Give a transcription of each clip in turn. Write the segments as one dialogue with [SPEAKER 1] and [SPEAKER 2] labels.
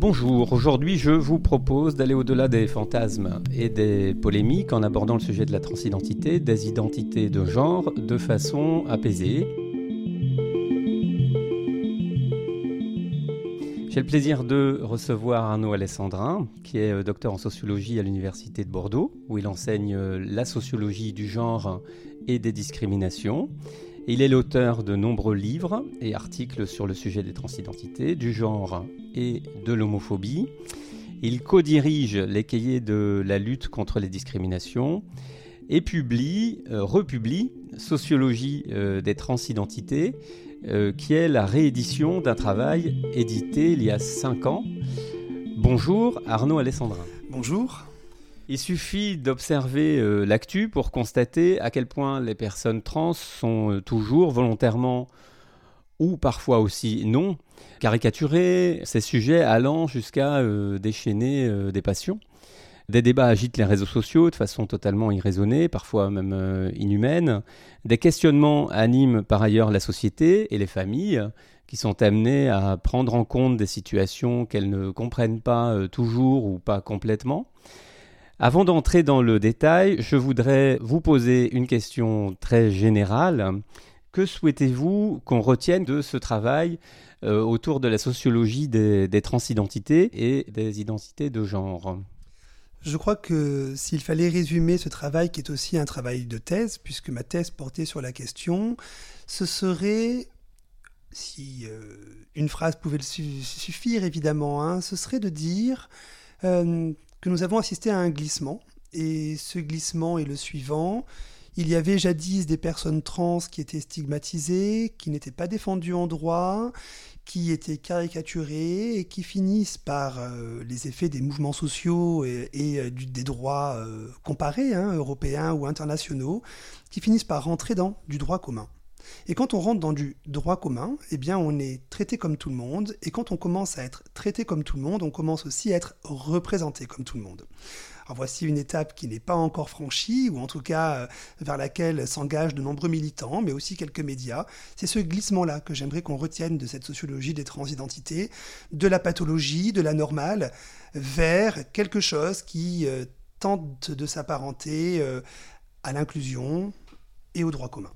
[SPEAKER 1] Bonjour, aujourd'hui je vous propose d'aller au-delà des fantasmes et des polémiques en abordant le sujet de la transidentité, des identités de genre de façon apaisée. J'ai le plaisir de recevoir Arnaud Alessandrin, qui est euh, docteur en sociologie à l'Université de Bordeaux, où il enseigne euh, la sociologie du genre et des discriminations. Il est l'auteur de nombreux livres et articles sur le sujet des transidentités, du genre et de l'homophobie. Il co-dirige les cahiers de la lutte contre les discriminations et publie, euh, republie Sociologie euh, des transidentités, euh, qui est la réédition d'un travail édité il y a cinq ans. Bonjour Arnaud Alessandrin.
[SPEAKER 2] Bonjour.
[SPEAKER 1] Il suffit d'observer euh, l'actu pour constater à quel point les personnes trans sont euh, toujours volontairement ou parfois aussi non caricaturées, ces sujets allant jusqu'à euh, déchaîner des passions. Des débats agitent les réseaux sociaux de façon totalement irraisonnée, parfois même inhumaine. Des questionnements animent par ailleurs la société et les familles qui sont amenées à prendre en compte des situations qu'elles ne comprennent pas toujours ou pas complètement. Avant d'entrer dans le détail, je voudrais vous poser une question très générale. Que souhaitez-vous qu'on retienne de ce travail euh, autour de la sociologie des, transidentités et des identités de genre?
[SPEAKER 2] Je crois que s'il fallait résumer ce travail, qui est aussi un travail de thèse, puisque ma thèse portait sur la question, ce serait, si euh, une phrase pouvait suffire évidemment, hein, ce serait de dire euh, que nous avons assisté à un glissement. Et ce glissement est le suivant. Il y avait jadis des personnes trans qui étaient stigmatisées, qui n'étaient pas défendues en droit, qui étaient caricaturées et qui finissent par euh, les effets des mouvements sociaux et, euh, des droits euh, comparés, hein, européens ou internationaux, qui finissent par rentrer dans du droit commun. Et quand on rentre dans du droit commun, eh bien on est traité comme tout le monde, et quand on commence à être traité comme tout le monde, on commence aussi à être représenté comme tout le monde. Alors voici une étape qui n'est pas encore franchie, ou en tout cas euh, vers laquelle s'engagent de nombreux militants, mais aussi quelques médias. C'est ce glissement-là que j'aimerais qu'on retienne de cette sociologie des transidentités, de la pathologie, de la normale, vers quelque chose qui euh, tente de s'apparenter euh, à l'inclusion et au droit commun.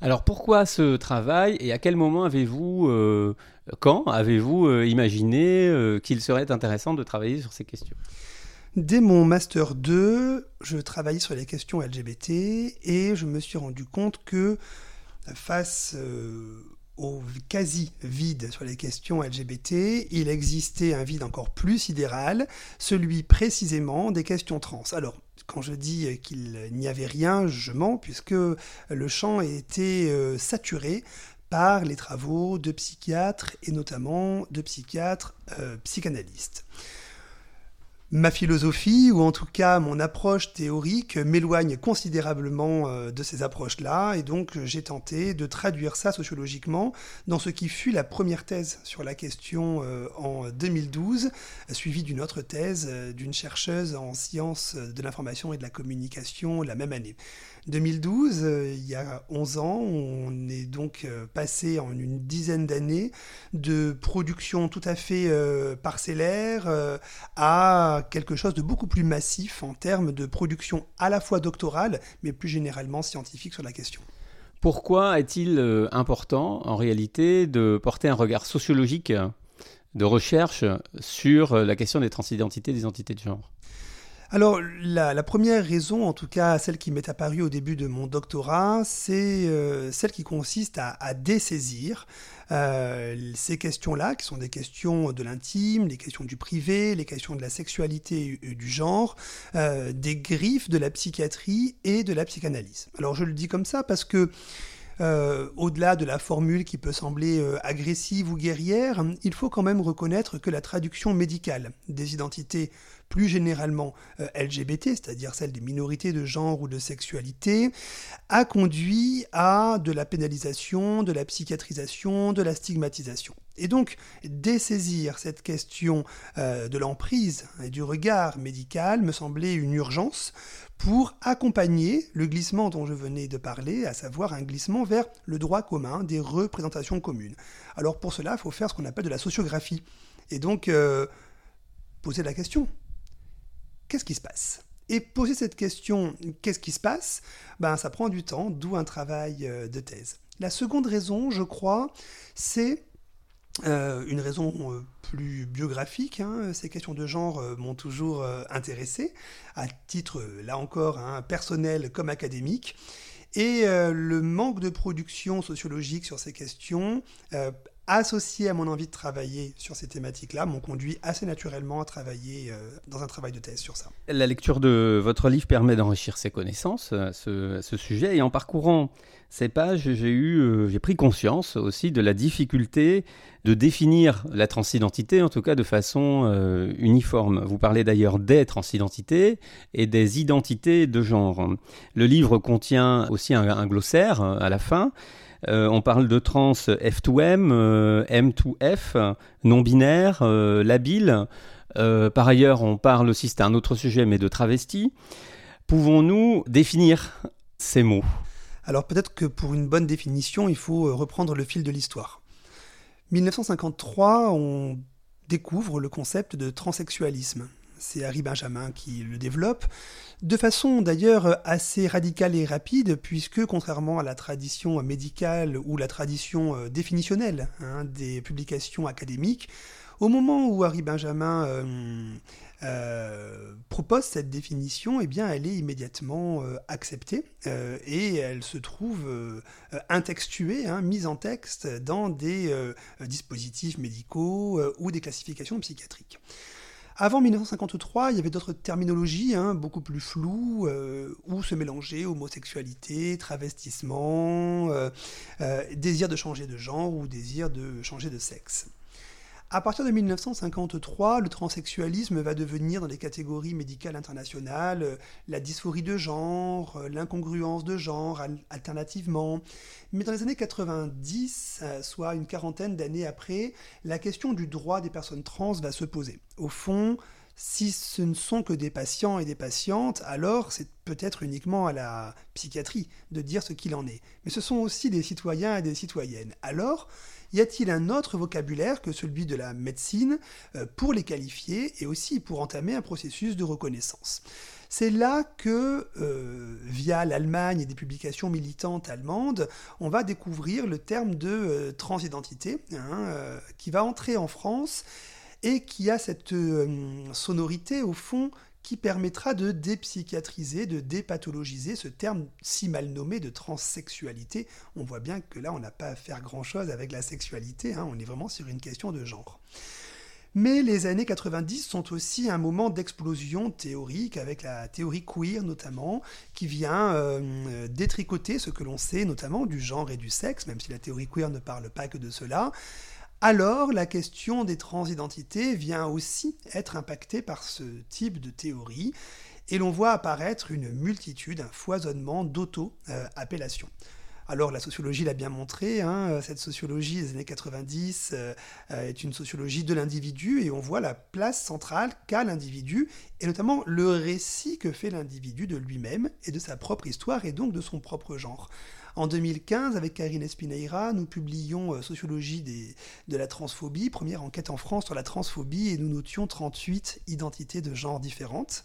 [SPEAKER 1] Alors pourquoi ce travail et à quel moment avez-vous, euh, quand avez-vous euh, imaginé euh, qu'il serait intéressant de travailler sur ces questions?
[SPEAKER 2] Dès mon master 2, je travaillais sur les questions LGBT et je me suis rendu compte que face au quasi vide sur les questions LGBT, il existait un vide encore plus sidéral, celui précisément des questions trans. Alors, quand je dis qu'il n'y avait rien, je mens, puisque le champ était euh, saturé par les travaux de psychiatres et notamment de psychiatres euh, psychanalystes. Ma philosophie, ou en tout cas mon approche théorique, m'éloigne considérablement euh, de ces approches-là, et donc j'ai tenté de traduire ça sociologiquement dans ce qui fut la première thèse sur la question euh, en 2012, suivie d'une autre thèse euh, d'une chercheuse en sciences de l'information et de la communication la même année. 2012, euh, il y a 11 ans, on est donc euh, passé en une dizaine d'années de production tout à fait euh, parcellaire à quelque chose de beaucoup plus massif en termes de production à la fois doctorale, mais plus généralement scientifique sur la question.
[SPEAKER 1] Pourquoi est-il important en réalité de porter un regard sociologique de recherche sur la question des transidentités, des identités de genre?
[SPEAKER 2] Alors, la, première raison, en tout cas celle qui m'est apparue au début de mon doctorat, c'est euh, celle qui consiste à, dessaisir euh, ces questions-là, qui sont des questions de l'intime, les questions du privé, les questions de la sexualité et du genre, euh, des griffes de la psychiatrie et de la psychanalyse. Alors, je le dis comme ça parce que au-delà de la formule qui peut sembler agressive ou guerrière, il faut quand même reconnaître que la traduction médicale des identités plus généralement euh, LGBT, c'est-à-dire celle des minorités de genre ou de sexualité, a conduit à de la pénalisation, de la psychiatrisation, de la stigmatisation. Et donc, dessaisir cette question euh, de l'emprise et du regard médical me semblait une urgence pour accompagner le glissement dont je venais de parler, à savoir un glissement vers le droit commun, des représentations communes. Alors pour cela, il faut faire ce qu'on appelle de la sociographie. Et donc, euh, poser la question. Qu'est-ce qui se passe? Et poser cette question, qu'est-ce qui se passe? Ben ça prend du temps, d'où un travail euh, de thèse. La seconde raison, je crois, c'est euh, une raison euh, plus biographique, hein. ces questions de genre m'ont toujours intéressé, à titre, là encore, hein, personnel comme académique. Et le manque de production sociologique sur ces questions associé à mon envie de travailler sur ces thématiques-là, m'ont conduit assez naturellement à travailler euh, dans un travail de thèse sur ça.
[SPEAKER 1] La lecture de votre livre permet d'enrichir ses connaissances à ce, sujet, et en parcourant ces pages, j'ai eu, euh, j'ai pris conscience aussi de la difficulté de définir la transidentité, en tout cas de façon euh, uniforme. Vous parlez d'ailleurs des transidentités et des identités de genre. Le livre contient aussi un glossaire à la fin. Euh, on parle de trans F2M, euh, M2F, non-binaire, euh, labile. par ailleurs, on parle aussi, c'est un autre sujet, mais de travesti. Pouvons-nous définir ces mots?
[SPEAKER 2] Alors peut-être que pour une bonne définition, il faut reprendre le fil de l'histoire. 1953, on découvre le concept de transsexualisme c'est Harry Benjamin qui le développe, de façon d'ailleurs assez radicale et rapide, puisque contrairement à la tradition médicale ou la tradition euh, définitionnelle hein, des publications académiques, au moment où Harry Benjamin euh, euh, propose cette définition, eh elle est immédiatement acceptée et elle se trouve intextuée, hein, mise en texte dans des dispositifs médicaux ou des classifications psychiatriques. Avant 1953, il y avait d'autres terminologies hein, beaucoup plus floues, euh, où se mélangeaient homosexualité, travestissement, euh, euh, désir de changer de genre ou désir de changer de sexe. À partir de 1953, le transsexualisme va devenir dans les catégories médicales internationales euh, la dysphorie de genre, euh, l'incongruence de genre, alternativement. Mais dans les années 90, euh, soit une quarantaine d'années après, la question du droit des personnes trans va se poser. Au fond, si ce ne sont que des patients et des patientes, alors c'est peut-être uniquement à la psychiatrie de dire ce qu'il en est. Mais ce sont aussi des citoyens et des citoyennes. Alors, y a-t-il un autre vocabulaire que celui de la médecine euh, pour les qualifier et aussi pour entamer un processus de reconnaissance? C'est là que, euh, via l'Allemagne et des publications militantes allemandes, on va découvrir le terme de euh, transidentité, hein, qui va entrer en France et qui a cette sonorité, au fond, qui permettra de dépsychiatriser, de dépathologiser ce terme si mal nommé de transsexualité. On voit bien que là, on n'a pas à faire grand-chose avec la sexualité, hein. on est vraiment sur une question de genre. Mais les années 90 sont aussi un moment d'explosion théorique, avec la théorie queer notamment, qui vient euh, détricoter ce que l'on sait notamment du genre et du sexe, même si la théorie queer ne parle pas que de cela, alors la question des transidentités vient aussi être impactée par ce type de théorie, et l'on voit apparaître une multitude, un foisonnement d'auto-appellations. Alors la sociologie l'a bien montré, hein, cette sociologie des années 90 euh, est une sociologie de l'individu et on voit la place centrale qu'a l'individu et notamment le récit que fait l'individu de lui-même et de sa propre histoire et donc de son propre genre. En 2015, avec Karine Espineira, nous publions euh, Sociologie de la transphobie, première enquête en France sur la transphobie, et nous notions 38 identités de genre différentes.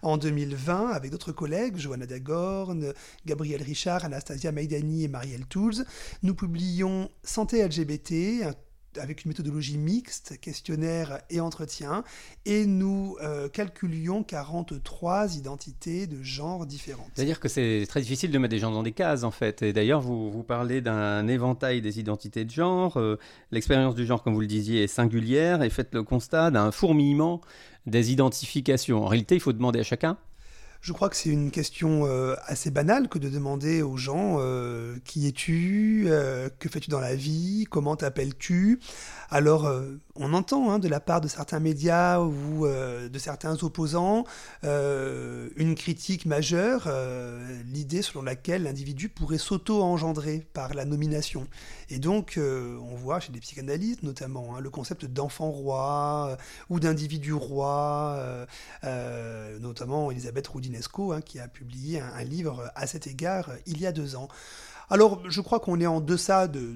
[SPEAKER 2] En 2020, avec d'autres collègues, Johanna Dagorn, Gabriel Richard, Anastasia Maidani et Marielle Tools, nous publions Santé LGBT, avec une méthodologie mixte, questionnaire et entretien, et nous euh, calculions 43 identités de genres différentes.
[SPEAKER 1] C'est-à-dire que c'est très difficile de mettre des gens dans des cases, en fait. Et d'ailleurs, vous, vous parlez d'un éventail des identités de genre. Euh, l'expérience du genre, comme vous le disiez, est singulière, et faites le constat d'un fourmillement des identifications. En réalité, il faut demander à chacun
[SPEAKER 2] je crois que c'est une question euh, assez banale que de demander aux gens qui es-tu, que fais-tu dans la vie, comment t'appelles-tu. Alors, on entend hein, de la part de certains médias ou euh, de certains opposants euh, une critique majeure, euh, l'idée selon laquelle l'individu pourrait s'auto-engendrer par la nomination. Et donc, on voit chez des psychanalystes notamment hein, le concept d'enfant roi ou d'individu roi, notamment Elisabeth Hein, qui a publié un livre à cet égard il y a deux ans. Alors, je crois qu'on est en deçà de,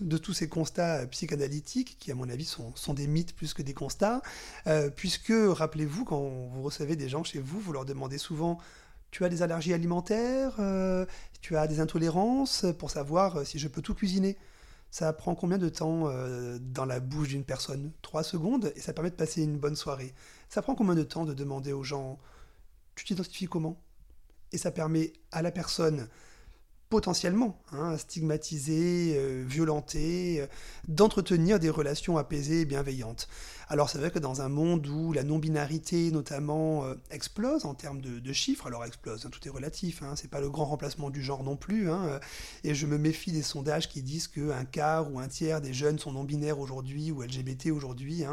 [SPEAKER 2] de, tous ces constats psychanalytiques, qui, à mon avis, sont, des mythes plus que des constats, euh, puisque, rappelez-vous, quand vous recevez des gens chez vous, vous leur demandez souvent tu as des allergies alimentaires, euh, tu as des intolérances, pour savoir euh, si je peux tout cuisiner? Ça prend combien de temps dans la bouche d'une personne? Trois secondes, et ça permet de passer une bonne soirée. Ça prend combien de temps de demander aux gens, tu t'identifies comment? Et ça permet à la personne potentiellement hein, stigmatisé, euh, violenté, euh, d'entretenir des relations apaisées et bienveillantes. Alors c'est vrai que dans un monde où la non-binarité notamment euh, explose en termes de, chiffres, alors explose, hein, tout est relatif, hein, c'est pas le grand remplacement du genre non plus, hein, et je me méfie des sondages qui disent qu'un quart ou un tiers des jeunes sont non-binaires aujourd'hui ou LGBT aujourd'hui,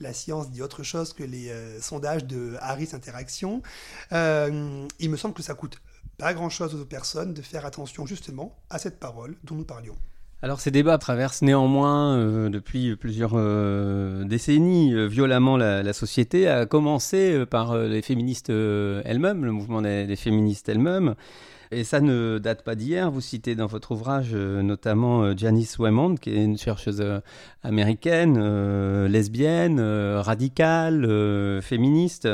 [SPEAKER 2] la science dit autre chose que les sondages de Harris Interaction. il me semble que ça coûte pas grand-chose aux personnes de faire attention justement à cette parole dont nous parlions.
[SPEAKER 1] Alors ces débats traversent néanmoins euh, depuis plusieurs euh, décennies euh, violemment la, société, à commencer par les féministes elles-mêmes, le mouvement des féministes elles-mêmes, et ça ne date pas d'hier. Vous citez dans votre ouvrage euh, notamment euh, Janice Wemond, qui est une chercheuse euh, américaine, lesbienne, radicale, féministe,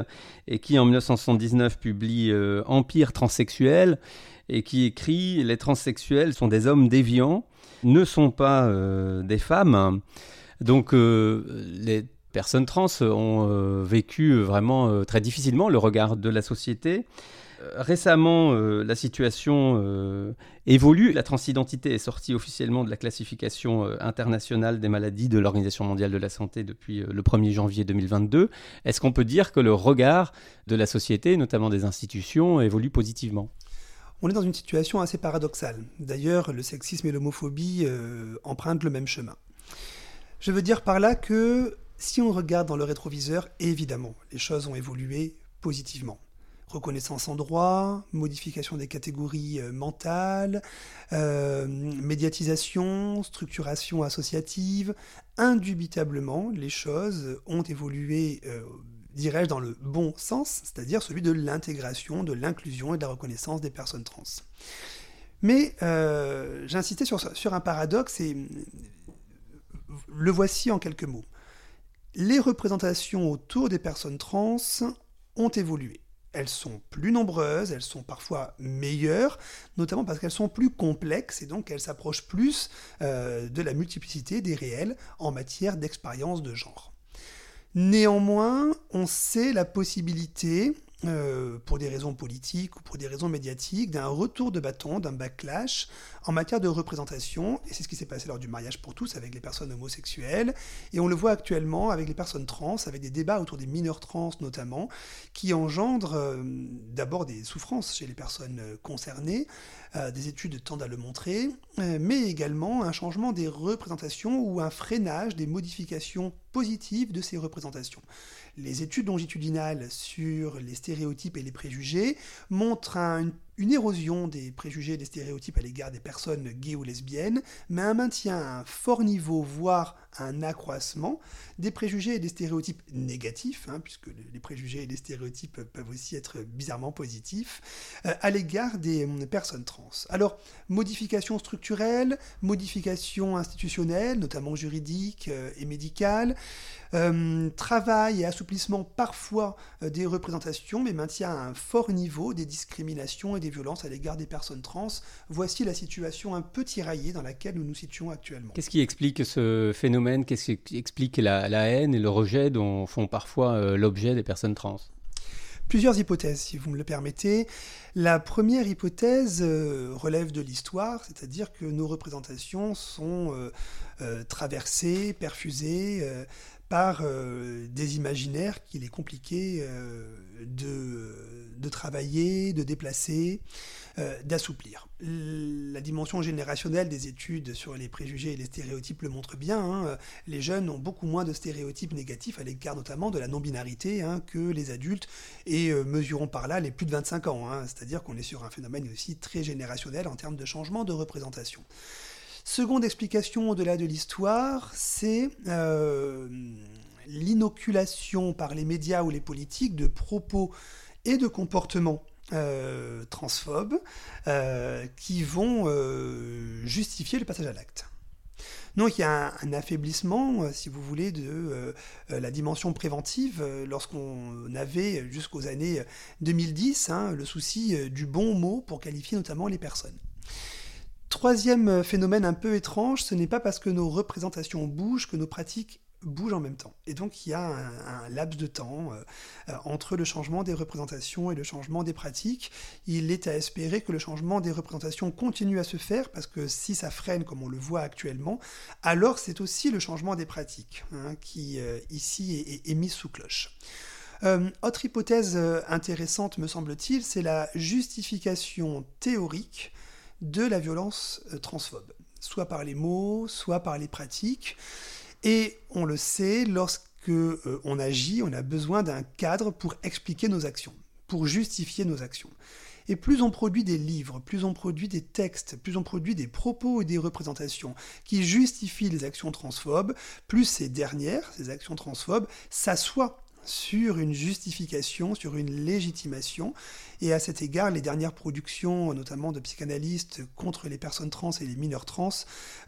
[SPEAKER 1] et qui en 1979 publie Empire transsexuel, et qui écrit Les transsexuels sont des hommes déviants, ne sont pas des femmes. Donc les personnes trans ont vécu vraiment très difficilement le regard de la société. Euh, récemment, euh, la situation euh, évolue. La transidentité est sortie officiellement de la classification internationale des maladies de l'Organisation mondiale de la santé depuis le 1er janvier 2022. Est-ce qu'on peut dire que le regard de la société, notamment des institutions, évolue positivement?
[SPEAKER 2] On est dans une situation assez paradoxale. D'ailleurs, le sexisme et l'homophobie empruntent le même chemin. Je veux dire par là que si on regarde dans le rétroviseur, évidemment, les choses ont évolué positivement reconnaissance en droit, modification des catégories euh, mentales, euh, médiatisation, structuration associative. Indubitablement, les choses ont évolué, euh, dirais-je, dans le bon sens, c'est-à-dire celui de l'intégration, de l'inclusion et de la reconnaissance des personnes trans. Mais j'insistais sur, sur un paradoxe et le voici en quelques mots. Les représentations autour des personnes trans ont évolué elles sont plus nombreuses, elles sont parfois meilleures, notamment parce qu'elles sont plus complexes et donc elles s'approchent plus euh, de la multiplicité des réels en matière d'expérience de genre. Néanmoins, on sait la possibilité euh, pour des raisons politiques ou pour des raisons médiatiques, d'un retour de bâton, d'un backlash en matière de représentation. Et c'est ce qui s'est passé lors du mariage pour tous avec les personnes homosexuelles. Et on le voit actuellement avec les personnes trans, avec des débats autour des mineurs trans notamment, qui engendrent euh, d'abord des souffrances chez les personnes euh, concernées, des études tendent à le montrer, mais également un changement des représentations ou un freinage des modifications de ces représentations. Les études longitudinales sur les stéréotypes et les préjugés montrent une érosion des préjugés et des stéréotypes à l'égard des personnes gays ou lesbiennes, mais un maintien à un fort niveau, voire un accroissement des préjugés et des stéréotypes négatifs, hein, puisque les préjugés et les stéréotypes peuvent aussi être bizarrement positifs, euh, à l'égard des euh, personnes trans. Alors, modification structurelle, modification institutionnelle, notamment juridique euh, et médicale, travail et assouplissement parfois des représentations, mais maintien à un fort niveau des discriminations et des violences à l'égard des personnes trans. Voici la situation un peu tiraillée dans laquelle nous nous situons actuellement.
[SPEAKER 1] Qu'est-ce qui explique ce phénomène Qu'est-ce qui explique la, haine et le rejet dont font parfois euh, l'objet des personnes trans?
[SPEAKER 2] Plusieurs hypothèses, si vous me le permettez. La première hypothèse euh, relève de l'histoire, c'est-à-dire que nos représentations sont euh, traversées, perfusées par des imaginaires qu'il est compliqué de, de, travailler, de déplacer. Euh, d'assouplir. La dimension générationnelle des études sur les préjugés et les stéréotypes le montre bien. Hein. Les jeunes ont beaucoup moins de stéréotypes négatifs à l'égard notamment de la non-binarité hein, que les adultes et euh, mesurons par là les plus de 25 ans. Hein. C'est-à-dire qu'on est sur un phénomène aussi très générationnel en termes de changement de représentation. Seconde explication au-delà de l'histoire, c'est euh, l'inoculation par les médias ou les politiques de propos et de comportements transphobes qui vont justifier le passage à l'acte. Donc il y a un, affaiblissement, euh, si vous voulez, de euh, euh, la dimension préventive lorsqu'on avait jusqu'aux années 2010 hein, le souci du bon mot pour qualifier notamment les personnes. Troisième phénomène un peu étrange, ce n'est pas parce que nos représentations bougent que nos pratiques bouge en même temps. Et donc il y a un, laps de temps euh, euh, entre le changement des représentations et le changement des pratiques. Il est à espérer que le changement des représentations continue à se faire, parce que si ça freine comme on le voit actuellement, alors c'est aussi le changement des pratiques hein, qui euh, ici est, mis sous cloche. autre hypothèse intéressante, me semble-t-il, c'est la justification théorique de la violence transphobe, soit par les mots, soit par les pratiques. Et on le sait, lorsque euh, on agit, on a besoin d'un cadre pour expliquer nos actions, pour justifier nos actions. Et plus on produit des livres, plus on produit des textes, plus on produit des propos et des représentations qui justifient les actions transphobes, plus ces dernières, ces actions transphobes, s'assoient sur une justification, sur une légitimation. Et à cet égard, les dernières productions, notamment de psychanalystes contre les personnes trans et les mineurs trans,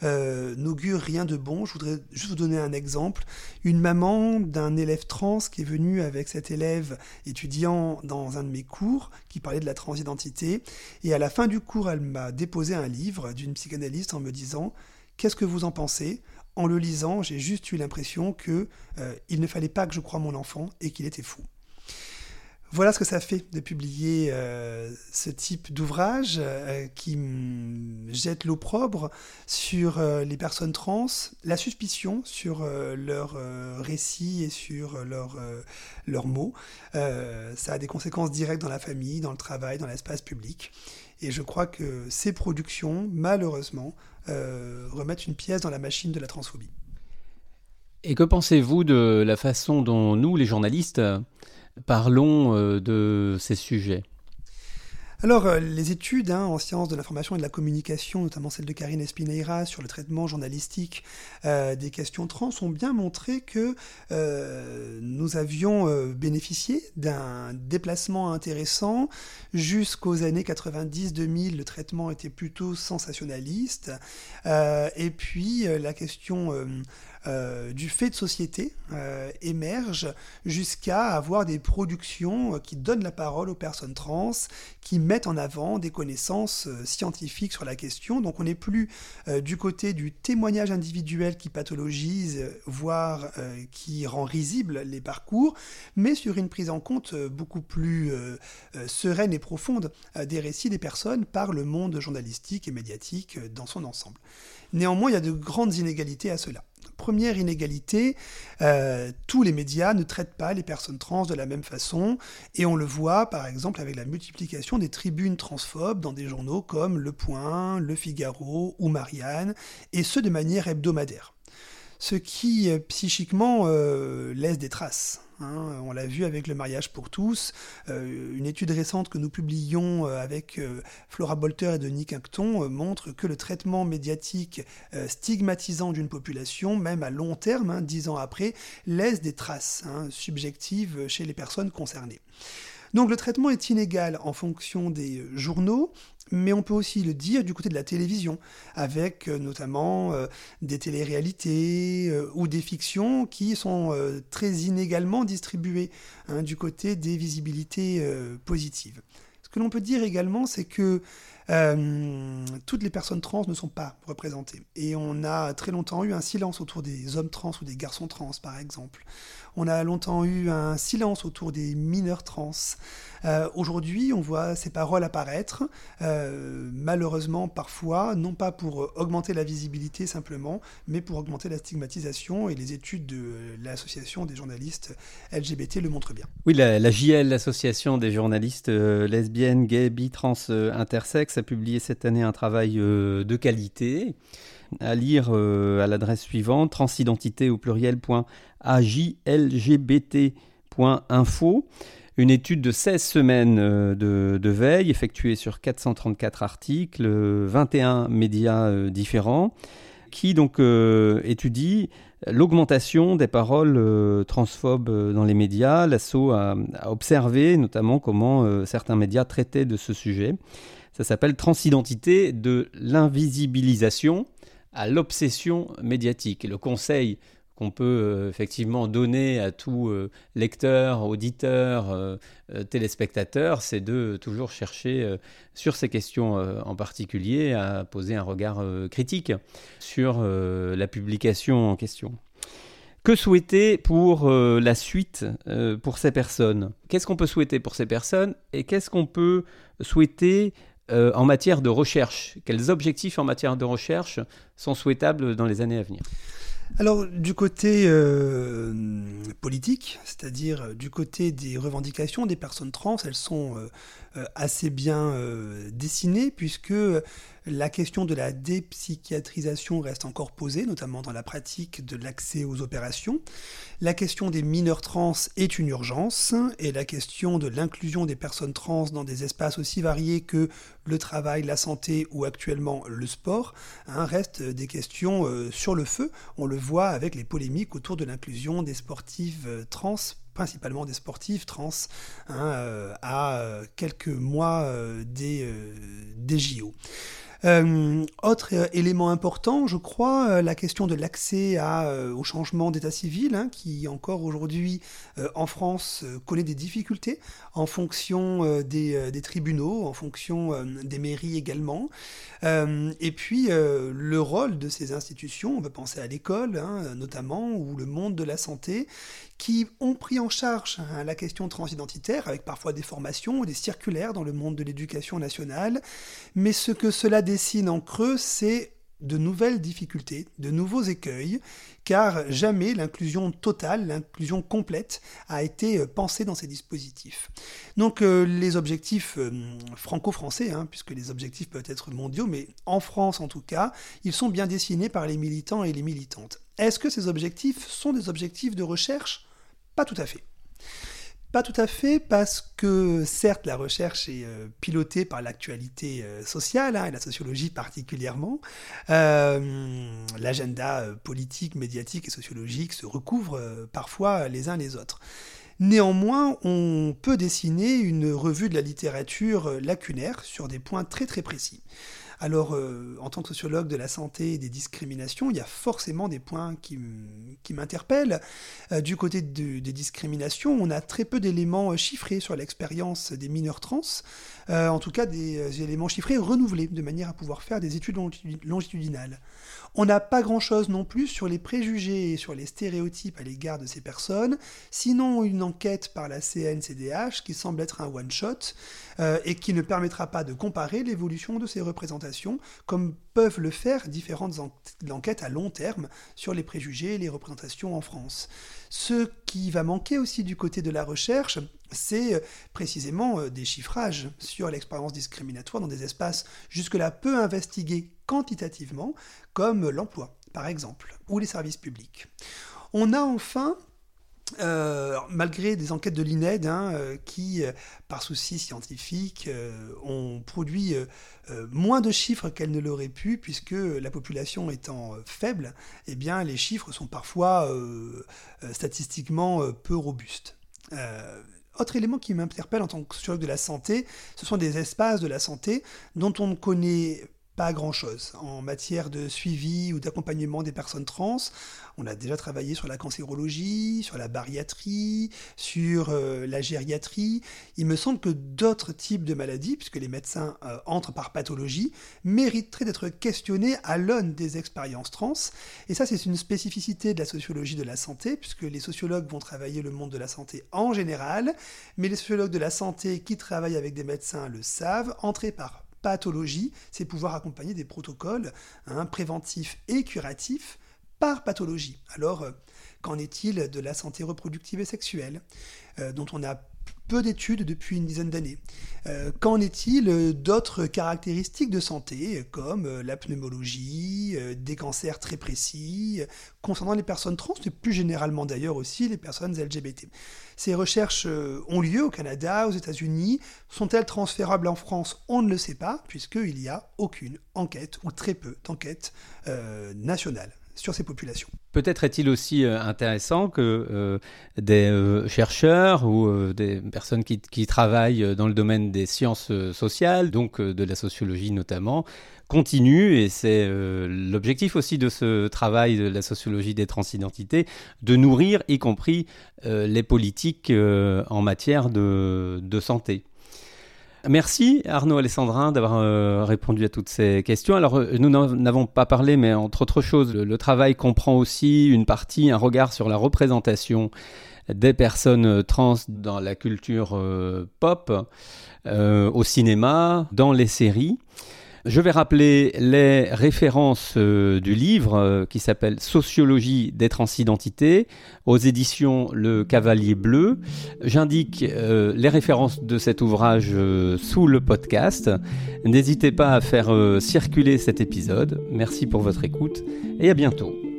[SPEAKER 2] euh, n'augurent rien de bon. Je voudrais juste vous donner un exemple. Une maman d'un élève trans qui est venu avec cet élève étudiant dans un de mes cours, qui parlait de la transidentité. Et à la fin du cours, elle m'a déposé un livre d'une psychanalyste en me disant Qu'est-ce que vous en pensez? En le lisant, j'ai juste eu l'impression que euh, il ne fallait pas que je croie mon enfant et qu'il était fou. Voilà ce que ça fait de publier euh, ce type d'ouvrage euh, qui jette l'opprobre sur les personnes trans, la suspicion sur leurs récits et sur leurs leurs mots. ça a des conséquences directes dans la famille, dans le travail, dans l'espace public. Et je crois que ces productions, malheureusement, euh, remettent une pièce dans la machine de la transphobie.
[SPEAKER 1] Et que pensez-vous de la façon dont nous, les journalistes, parlons euh, de ces sujets?
[SPEAKER 2] Alors, euh, les études hein, en sciences de l'information et de la communication, notamment celle de Karine Espineira sur le traitement journalistique euh, des questions trans, ont bien montré que euh, nous avions bénéficié d'un déplacement intéressant. Jusqu'aux années 90-2000, le traitement était plutôt sensationnaliste. et puis, la question euh, du fait de société euh, émerge jusqu'à avoir des productions euh, qui donnent la parole aux personnes trans, qui mettent en avant des connaissances scientifiques sur la question. Donc on n'est plus du côté du témoignage individuel qui pathologise, voire qui rend risible les parcours, mais sur une prise en compte beaucoup plus sereine et profonde des récits des personnes par le monde journalistique et médiatique dans son ensemble. Néanmoins, il y a de grandes inégalités à cela. Première inégalité, euh, tous les médias ne traitent pas les personnes trans de la même façon, et on le voit par exemple avec la multiplication des tribunes transphobes dans des journaux comme Le Point, Le Figaro ou Marianne, et ce de manière hebdomadaire. Ce qui euh, psychiquement euh, laisse des traces. Hein, on l'a vu avec le mariage pour tous. Euh, une étude récente que nous publions euh, avec euh, Flora Bolter et Denis Acton montre que le traitement médiatique stigmatisant d'une population, même à long terme, hein, dix ans après, laisse des traces hein, subjectives chez les personnes concernées. Donc le traitement est inégal en fonction des journaux, mais on peut aussi le dire du côté de la télévision, avec euh, notamment euh, des téléréalités euh, ou des fictions qui sont très inégalement distribuées hein, du côté des visibilités positives. Ce que l'on peut dire également, c'est que toutes les personnes trans ne sont pas représentées. Et on a très longtemps eu un silence autour des hommes trans ou des garçons trans, par exemple. On a longtemps eu un silence autour des mineurs trans. Euh, aujourd'hui, on voit ces paroles apparaître, euh, malheureusement parfois, non pas pour augmenter la visibilité simplement, mais pour augmenter la stigmatisation, et les études de l'association des journalistes LGBT le montrent bien.
[SPEAKER 1] Oui, la, JL, l'association des journalistes euh, lesbiennes, gays, bi, trans, intersexes, a publié cette année un travail de qualité à lire à l'adresse suivante transidentité au pluriel.ajlgbt.info une étude de 16 semaines euh, de, veille effectuée sur 434 articles, 21 médias euh, différents, qui donc étudie l'augmentation des paroles transphobes dans les médias. L'assaut a, observé notamment comment certains médias traitaient de ce sujet. Ça s'appelle Transidentité de l'invisibilisation à l'obsession médiatique. Le conseil qu'on peut euh, effectivement donner à tout euh, lecteur, auditeur, euh, téléspectateur, c'est de toujours chercher sur ces questions en particulier à poser un regard critique sur la publication en question. Que souhaiter pour la suite pour ces personnes? Qu'est-ce qu'on peut souhaiter pour ces personnes? Et qu'est-ce qu'on peut souhaiter en matière de recherche. Quels objectifs en matière de recherche sont souhaitables dans les années à venir?
[SPEAKER 2] Alors du côté euh, politique, c'est-à-dire euh, du côté des revendications des personnes trans, elles sont euh, assez bien dessinées puisque la question de la dépsychiatrisation reste encore posée, notamment dans la pratique de l'accès aux opérations. La question des mineurs trans est une urgence et la question de l'inclusion des personnes trans dans des espaces aussi variés que le travail, la santé ou actuellement le sport hein, reste des questions euh, sur le feu. On le voit avec les polémiques autour de l'inclusion des sportives euh, trans principalement des sportives trans, hein, euh, à quelques mois des, des JO. Euh, autre euh, élément important, je crois, euh, la question de l'accès au changement d'état civil, hein, qui encore aujourd'hui en France connaît des difficultés en fonction des, des, tribunaux, en fonction des mairies également. et puis le rôle de ces institutions, on peut penser à l'école hein, notamment, ou le monde de la santé, qui ont pris en charge hein, la question transidentitaire, avec parfois des formations des circulaires dans le monde de l'éducation nationale. Mais ce que cela dessine en creux, c'est de nouvelles difficultés, de nouveaux écueils, car jamais l'inclusion totale, l'inclusion complète a été pensée dans ces dispositifs. Donc euh, les objectifs euh, franco-français, hein, puisque les objectifs peuvent être mondiaux, mais en France en tout cas, ils sont bien dessinés par les militants et les militantes. Est-ce que ces objectifs sont des objectifs de recherche? Pas tout à fait. Pas tout à fait parce que certes la recherche est euh, pilotée par l'actualité euh, sociale hein, et la sociologie particulièrement. Euh, l'agenda politique, médiatique et sociologique se recouvrent parfois les uns les autres. Néanmoins, on peut dessiner une revue de la littérature lacunaire sur des points très très précis. Alors, euh, en tant que sociologue de la santé et des discriminations, il y a forcément des points qui, m'interpellent. Euh, du côté des discriminations, on a très peu d'éléments euh, chiffrés sur l'expérience des mineurs trans, en tout cas des éléments chiffrés renouvelés, de manière à pouvoir faire des études longitudinales. On n'a pas grand-chose non plus sur les préjugés et sur les stéréotypes à l'égard de ces personnes, sinon une enquête par la CNCDH qui semble être un one-shot euh, et qui ne permettra pas de comparer l'évolution de ces représentations comme peuvent le faire différentes enquêtes à long terme sur les préjugés et les représentations en France. Ce qui va manquer aussi du côté de la recherche, c'est euh, précisément euh, des chiffrages sur l'expérience discriminatoire dans des espaces jusque-là peu investigués quantitativement, comme l'emploi, par exemple, ou les services publics. On a enfin euh, malgré des enquêtes de l'INED hein, qui, par souci scientifique, ont produit moins de chiffres qu'elles ne l'auraient pu, puisque la population étant faible, eh bien, les chiffres sont parfois statistiquement peu robustes. Autre élément qui m'interpelle en tant que sociologue de la santé, ce sont des espaces de la santé dont on ne connaît pas grand-chose en matière de suivi ou d'accompagnement des personnes trans. On a déjà travaillé sur la cancérologie, sur la bariatrie, sur euh, la gériatrie. Il me semble que d'autres types de maladies, puisque les médecins euh, entrent par pathologie, mériteraient d'être questionnés à l'aune des expériences trans. Et ça, c'est une spécificité de la sociologie de la santé, puisque les sociologues vont travailler le monde de la santé en général, mais les sociologues de la santé qui travaillent avec des médecins le savent, entrer par pathologie, c'est pouvoir accompagner des protocoles hein, préventifs et curatifs par pathologie. Alors, euh, qu'en est-il de la santé reproductive et sexuelle, euh, dont on a peu d'études depuis une dizaine d'années. Euh, qu'en est-il d'autres caractéristiques de santé, comme euh, la pneumologie, euh, des cancers très précis, concernant les personnes trans, et plus généralement d'ailleurs aussi les personnes LGBT Ces recherches ont lieu au Canada, aux États-Unis. Sont-elles transférables en France? On ne le sait pas, puisqu'il n'y a aucune enquête, ou très peu d'enquêtes nationales sur ces populations.
[SPEAKER 1] Peut-être est-il aussi euh, intéressant que euh, des euh, chercheurs ou des personnes qui, travaillent dans le domaine des sciences sociales, donc de la sociologie notamment, continuent, et c'est l'objectif aussi de ce travail de la sociologie des transidentités, de nourrir y compris les politiques en matière de santé. Merci Arnaud Alessandrin d'avoir euh, répondu à toutes ces questions. Alors euh, nous n'avons pas parlé, mais entre autres choses, le, travail comprend aussi une partie, un regard sur la représentation des personnes euh, trans dans la culture pop, au cinéma, dans les séries. Je vais rappeler les références euh, du livre euh, qui s'appelle Sociologie des transidentités aux éditions Le Cavalier Bleu. J'indique euh, les références de cet ouvrage sous le podcast. N'hésitez pas à faire circuler cet épisode. Merci pour votre écoute et à bientôt.